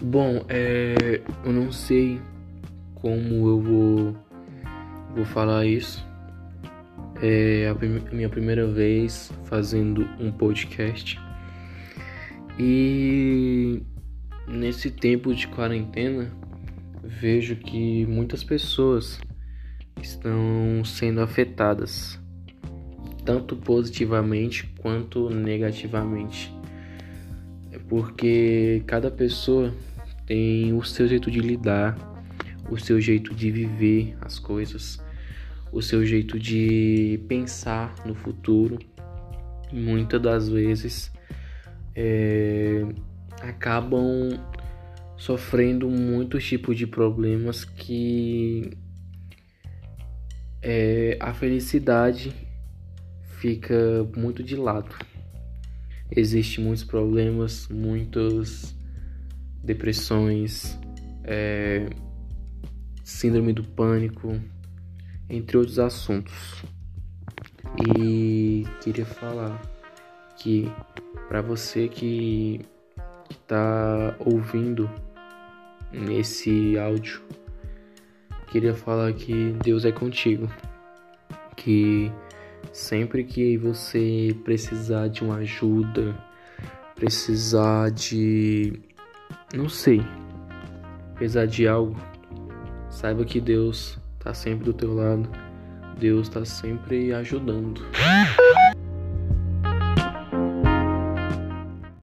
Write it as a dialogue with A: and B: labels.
A: Bom, é, eu não sei como eu vou, vou falar isso. É a prim minha primeira vez fazendo um podcast. E nesse tempo de quarentena, vejo que muitas pessoas estão sendo afetadas, tanto positivamente quanto negativamente. Porque cada pessoa tem o seu jeito de lidar, o seu jeito de viver as coisas, o seu jeito de pensar no futuro. Muitas das vezes é, acabam sofrendo muitos tipos de problemas que é, a felicidade fica muito de lado. Existem muitos problemas, muitas depressões, é, síndrome do pânico, entre outros assuntos. E queria falar que para você que está ouvindo nesse áudio, queria falar que Deus é contigo, que sempre que você precisar de uma ajuda, precisar de não sei, precisar de algo, saiba que Deus está sempre do teu lado. Deus está sempre ajudando.